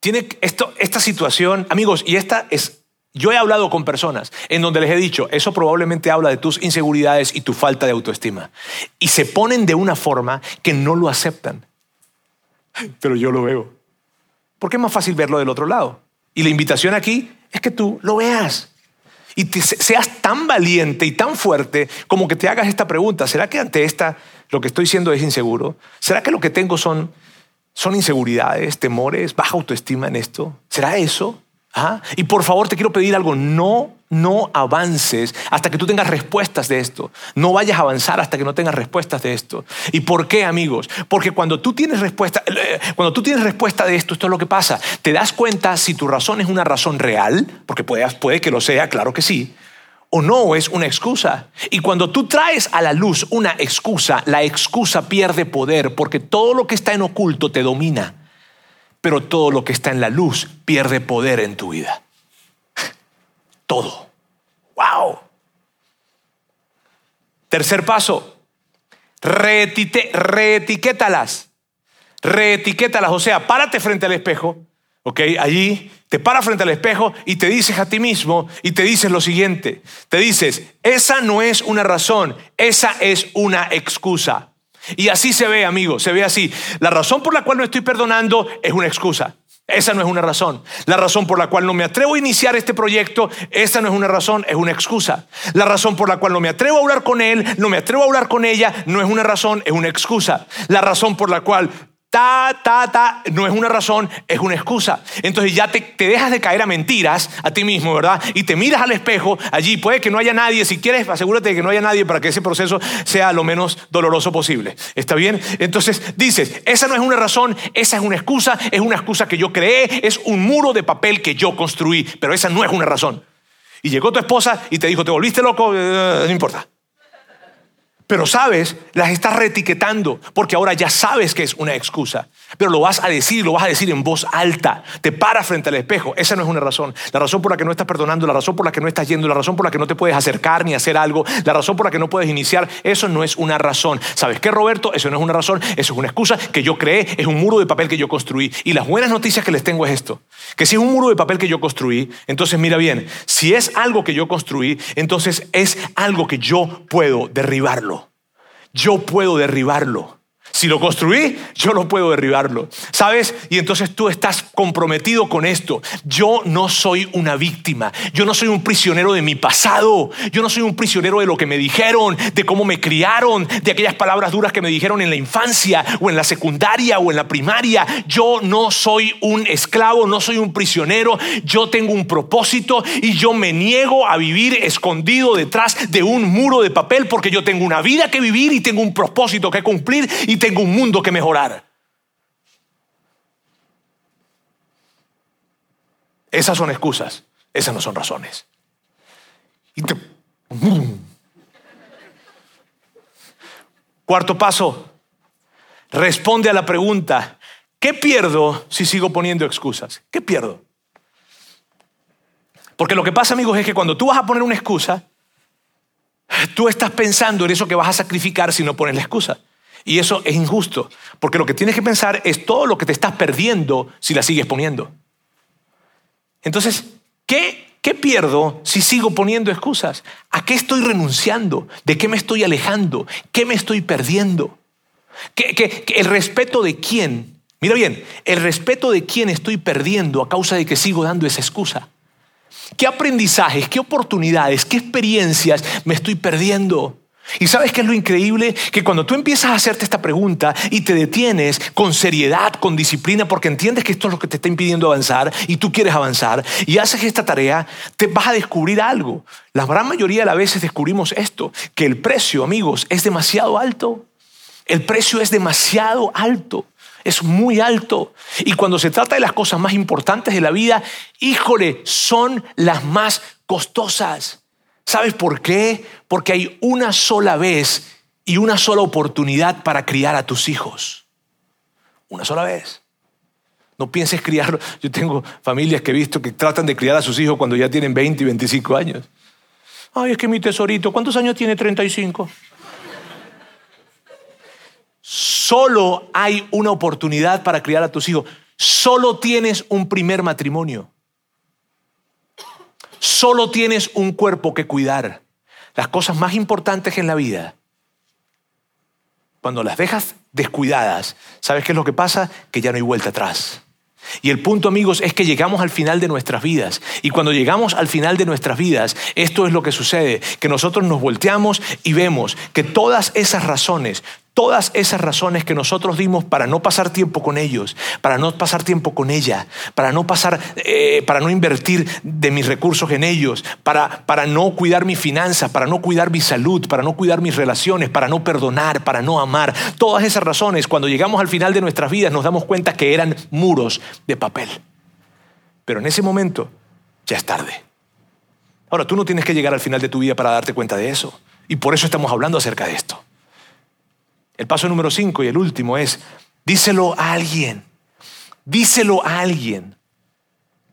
Tiene esto, esta situación, amigos, y esta es. Yo he hablado con personas en donde les he dicho, eso probablemente habla de tus inseguridades y tu falta de autoestima. Y se ponen de una forma que no lo aceptan. Pero yo lo veo. Porque es más fácil verlo del otro lado. Y la invitación aquí es que tú lo veas y seas tan valiente y tan fuerte como que te hagas esta pregunta. ¿Será que ante esta lo que estoy siendo es inseguro? ¿Será que lo que tengo son, son inseguridades, temores, baja autoestima en esto? ¿Será eso? Y por favor te quiero pedir algo, no, no avances hasta que tú tengas respuestas de esto. No vayas a avanzar hasta que no tengas respuestas de esto. ¿Y por qué, amigos? Porque cuando tú tienes respuesta, eh, cuando tú tienes respuesta de esto, esto es lo que pasa. Te das cuenta si tu razón es una razón real, porque puede, puede que lo sea, claro que sí, o no es una excusa. Y cuando tú traes a la luz una excusa, la excusa pierde poder porque todo lo que está en oculto te domina pero todo lo que está en la luz pierde poder en tu vida. Todo. ¡Wow! Tercer paso, reetiquétalas. Reetiquétalas, o sea, párate frente al espejo, ¿ok? Allí te paras frente al espejo y te dices a ti mismo y te dices lo siguiente. Te dices, esa no es una razón, esa es una excusa. Y así se ve, amigo, se ve así. La razón por la cual no estoy perdonando es una excusa. Esa no es una razón. La razón por la cual no me atrevo a iniciar este proyecto, esa no es una razón, es una excusa. La razón por la cual no me atrevo a hablar con él, no me atrevo a hablar con ella, no es una razón, es una excusa. La razón por la cual ta, ta, ta, no es una razón, es una excusa. Entonces ya te, dejas de caer a mentiras a ti mismo, ¿verdad? Y te miras al espejo, allí puede que no haya nadie, si quieres asegúrate de que no haya nadie para que ese proceso sea lo menos doloroso posible. ¿Está bien? Entonces dices, esa no es una razón, esa es una excusa, es una excusa que yo creé, es un muro de papel que yo construí, pero esa no es una razón. Y llegó tu esposa y te dijo, te volviste loco, eh, no importa. Pero sabes, las estás reetiquetando porque ahora ya sabes que es una excusa. Pero lo vas a decir, lo vas a decir en voz alta. Te paras frente al espejo. Esa no es una razón. La razón por la que no estás perdonando, la razón por la que no estás yendo, la razón por la que no te puedes acercar ni hacer algo, la razón por la que no puedes iniciar, eso no es una razón. ¿Sabes qué, Roberto? Eso no es una razón, eso es una excusa que yo creé, es un muro de papel que yo construí. Y las buenas noticias que les tengo es esto. Que si es un muro de papel que yo construí, entonces mira bien, si es algo que yo construí, entonces es algo que yo puedo derribarlo yo puedo derribarlo. Si lo construí, yo no puedo derribarlo. ¿Sabes? Y entonces tú estás comprometido con esto. Yo no soy una víctima. Yo no soy un prisionero de mi pasado. Yo no soy un prisionero de lo que me dijeron, de cómo me criaron, de aquellas palabras duras que me dijeron en la infancia o en la secundaria o en la primaria. Yo no soy un esclavo, no soy un prisionero. Yo tengo un propósito y yo me niego a vivir escondido detrás de un muro de papel porque yo tengo una vida que vivir y tengo un propósito que cumplir un mundo que mejorar. Esas son excusas, esas no son razones. Cuarto paso, responde a la pregunta, ¿qué pierdo si sigo poniendo excusas? ¿Qué pierdo? Porque lo que pasa, amigos, es que cuando tú vas a poner una excusa, tú estás pensando en eso que vas a sacrificar si no pones la excusa. Y eso es injusto, porque lo que tienes que pensar es todo lo que te estás perdiendo si la sigues poniendo. Entonces, ¿qué, qué pierdo si sigo poniendo excusas? ¿A qué estoy renunciando? ¿De qué me estoy alejando? ¿Qué me estoy perdiendo? ¿Qué, el respeto de quién? Mira bien, el respeto de quién estoy perdiendo a causa de que sigo dando esa excusa. ¿Qué aprendizajes, qué oportunidades, qué experiencias me estoy perdiendo? Y sabes qué es lo increíble? Que cuando tú empiezas a hacerte esta pregunta y te detienes con seriedad, con disciplina, porque entiendes que esto es lo que te está impidiendo avanzar y tú quieres avanzar y haces esta tarea, te vas a descubrir algo. La gran mayoría de las veces descubrimos esto, que el precio, amigos, es demasiado alto. El precio es demasiado alto. Es muy alto. Y cuando se trata de las cosas más importantes de la vida, híjole, son las más costosas. ¿Sabes por qué? Porque hay una sola vez y una sola oportunidad para criar a tus hijos. Una sola vez. No pienses criarlo. *laughs* Yo tengo familias que he visto que tratan de criar a sus hijos cuando ya tienen 20 y 25 años. Ay, es que mi tesorito, ¿cuántos años tiene 35? Solo hay una oportunidad para criar a tus hijos. Solo tienes un primer matrimonio. Solo tienes un cuerpo que cuidar. Las cosas más importantes en la vida, cuando las dejas descuidadas, ¿sabes qué es lo que pasa? Que ya no hay vuelta atrás. Y el punto, amigos, es que llegamos al final de nuestras vidas. Y cuando llegamos al final de nuestras vidas, esto es lo que sucede, que nosotros nos volteamos y vemos que todas esas razones, todas esas razones que nosotros dimos para no pasar tiempo con ellos, para no pasar tiempo con ella, para no pasar, eh, para no invertir de mis recursos en ellos, para, para no cuidar mi finanza, para no cuidar mi salud, para no cuidar mis relaciones, para no perdonar, para no amar. Todas esas razones, cuando llegamos al final de nuestras vidas, nos damos cuenta que eran muros de papel. Pero en ese momento ya es tarde. Ahora, tú no tienes que llegar al final de tu vida para darte cuenta de eso. Y por eso estamos hablando acerca de esto. El paso número cinco y el último es, díselo a alguien, díselo a alguien.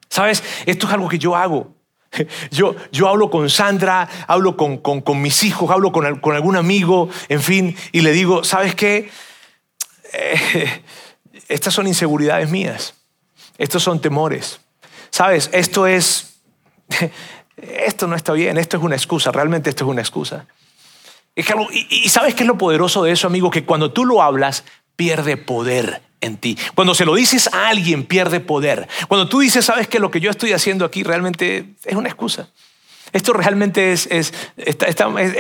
¿Sabes? Esto es algo que yo hago. *laughs* Yo, yo hablo con Sandra, hablo con, con, mis hijos, hablo con, con, algún amigo, en fin, y le digo, ¿sabes qué? Eh, *laughs* estas son inseguridades mías, estos son temores. ¿Sabes? Esto es, *laughs* esto no está bien, esto es una excusa, realmente esto es una excusa y, sabes qué es lo poderoso de eso, amigo, que cuando tú lo hablas, pierde poder en ti. Cuando se lo dices a alguien, pierde poder. Cuando tú dices, sabes que lo que yo estoy haciendo aquí realmente es una excusa. Esto realmente es,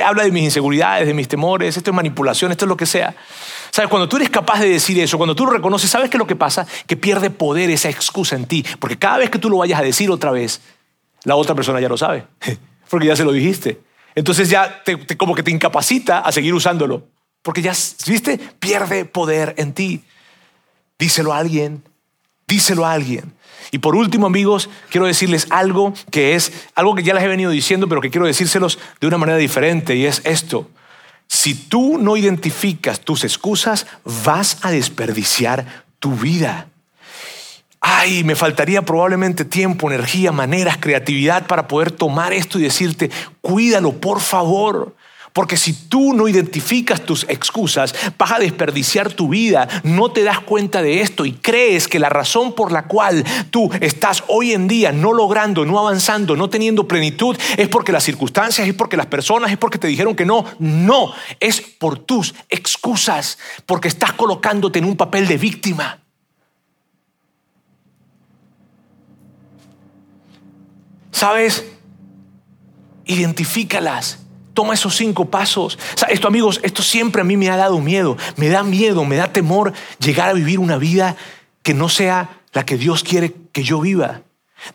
habla de mis inseguridades, de mis temores, esto es manipulación, esto es lo que sea. ¿Sabes? Cuando tú eres capaz de decir eso, cuando tú lo reconoces, ¿sabes qué es lo que pasa? Que pierde poder esa excusa en ti. Porque cada vez que tú lo vayas a decir otra vez, la otra persona ya lo sabe. *laughs* Porque ya se lo dijiste. Entonces ya te, como que te incapacita a seguir usándolo. Porque ya, viste, pierde poder en ti. Díselo a alguien, díselo a alguien. Y por último, amigos, quiero decirles algo que es algo que ya les he venido diciendo, pero que quiero decírselos de una manera diferente, y es esto. Si tú no identificas tus excusas, vas a desperdiciar tu vida ay, me faltaría probablemente tiempo, energía, maneras, creatividad para poder tomar esto y decirte, cuídalo, por favor. Porque si tú no identificas tus excusas, vas a desperdiciar tu vida, no te das cuenta de esto y crees que la razón por la cual tú estás hoy en día no logrando, no avanzando, no teniendo plenitud es porque las circunstancias, es porque las personas, es porque te dijeron que no. No, es por tus excusas, porque estás colocándote en un papel de víctima. ¿Sabes? Identifícalas. Toma esos cinco pasos. esto, amigos, esto siempre a mí me ha dado miedo. Me da miedo, me da temor llegar a vivir una vida que no sea la que Dios quiere que yo viva.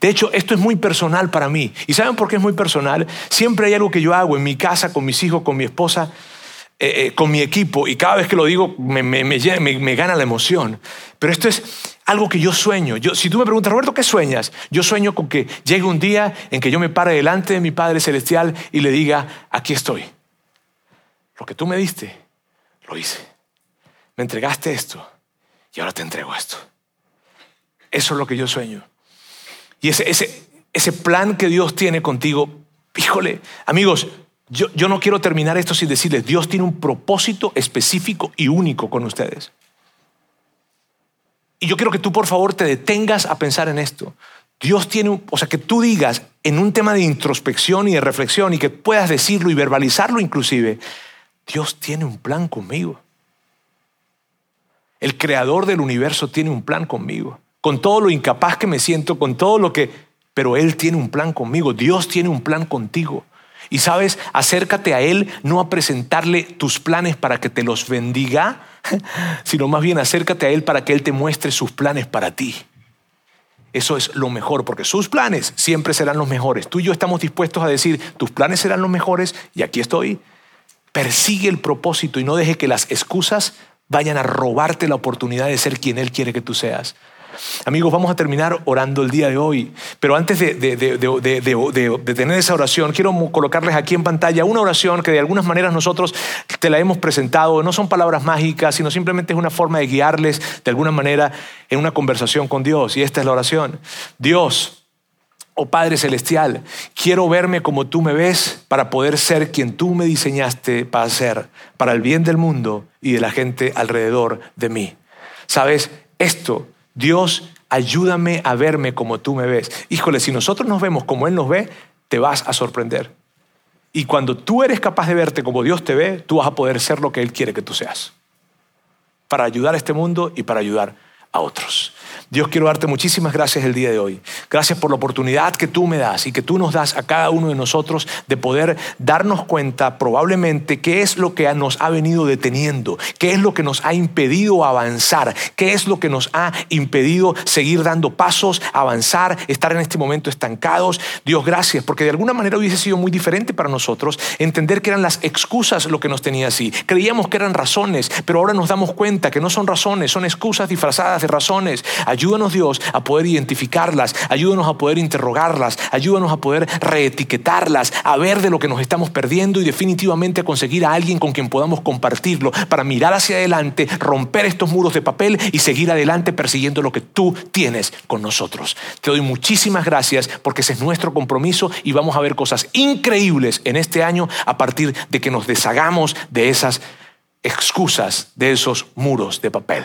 De hecho, esto es muy personal para mí. ¿Y saben por qué es muy personal? Siempre hay algo que yo hago en mi casa, con mis hijos, con mi esposa, eh, eh, con mi equipo, y cada vez que lo digo me, me, gana la emoción. Pero esto es algo que yo sueño. Yo, si tú me preguntas, Roberto, ¿qué sueñas? Yo sueño con que llegue un día en que yo me pare delante de mi Padre Celestial y le diga, aquí estoy. Lo que tú me diste, lo hice. Me entregaste esto y ahora te entrego esto. Eso es lo que yo sueño. Y ese, ese, ese plan que Dios tiene contigo, híjole, amigos, yo, no quiero terminar esto sin decirles, Dios tiene un propósito específico y único con ustedes. Y yo quiero que tú por favor te detengas a pensar en esto. Dios tiene, o sea, que tú digas en un tema de introspección y de reflexión y que puedas decirlo y verbalizarlo inclusive, Dios tiene un plan conmigo. El creador del universo tiene un plan conmigo. Con todo lo incapaz que me siento, con todo lo que... Pero Él tiene un plan conmigo. Dios tiene un plan contigo. Y sabes, acércate a Él no a presentarle tus planes para que te los bendiga, *laughs* sino más bien acércate a Él para que Él te muestre sus planes para ti. Eso es lo mejor, porque sus planes siempre serán los mejores. Tú y yo estamos dispuestos a decir, tus planes serán los mejores y aquí estoy. Persigue el propósito y no deje que las excusas vayan a robarte la oportunidad de ser quien Él quiere que tú seas. Amigos, vamos a terminar orando el día de hoy, pero antes de, tener esa oración, quiero colocarles aquí en pantalla una oración que de algunas maneras nosotros te la hemos presentado. No son palabras mágicas, sino simplemente es una forma de guiarles de alguna manera en una conversación con Dios. Y esta es la oración. Dios, oh Padre Celestial, quiero verme como tú me ves para poder ser quien tú me diseñaste para ser, para el bien del mundo y de la gente alrededor de mí. Sabes, esto Dios, ayúdame a verme como tú me ves. Híjole, si nosotros nos vemos como Él nos ve, te vas a sorprender. Y cuando tú eres capaz de verte como Dios te ve, tú vas a poder ser lo que Él quiere que tú seas. Para ayudar a este mundo y para ayudar a otros. Dios, quiero darte muchísimas gracias el día de hoy. Gracias por la oportunidad que tú me das y que tú nos das a cada uno de nosotros de poder darnos cuenta probablemente qué es lo que nos ha venido deteniendo, qué es lo que nos ha impedido avanzar, qué es lo que nos ha impedido seguir dando pasos, avanzar, estar en este momento estancados. Dios, gracias, porque de alguna manera hubiese sido muy diferente para nosotros entender que eran las excusas lo que nos tenía así. Creíamos que eran razones, pero ahora nos damos cuenta que no son razones, son excusas disfrazadas de razones. Ayúdanos Dios a poder identificarlas, ayúdanos a poder interrogarlas, ayúdanos a poder reetiquetarlas, a ver de lo que nos estamos perdiendo y definitivamente a conseguir a alguien con quien podamos compartirlo para mirar hacia adelante, romper estos muros de papel y seguir adelante persiguiendo lo que tú tienes con nosotros. Te doy muchísimas gracias porque ese es nuestro compromiso y vamos a ver cosas increíbles en este año a partir de que nos deshagamos de esas excusas, de esos muros de papel.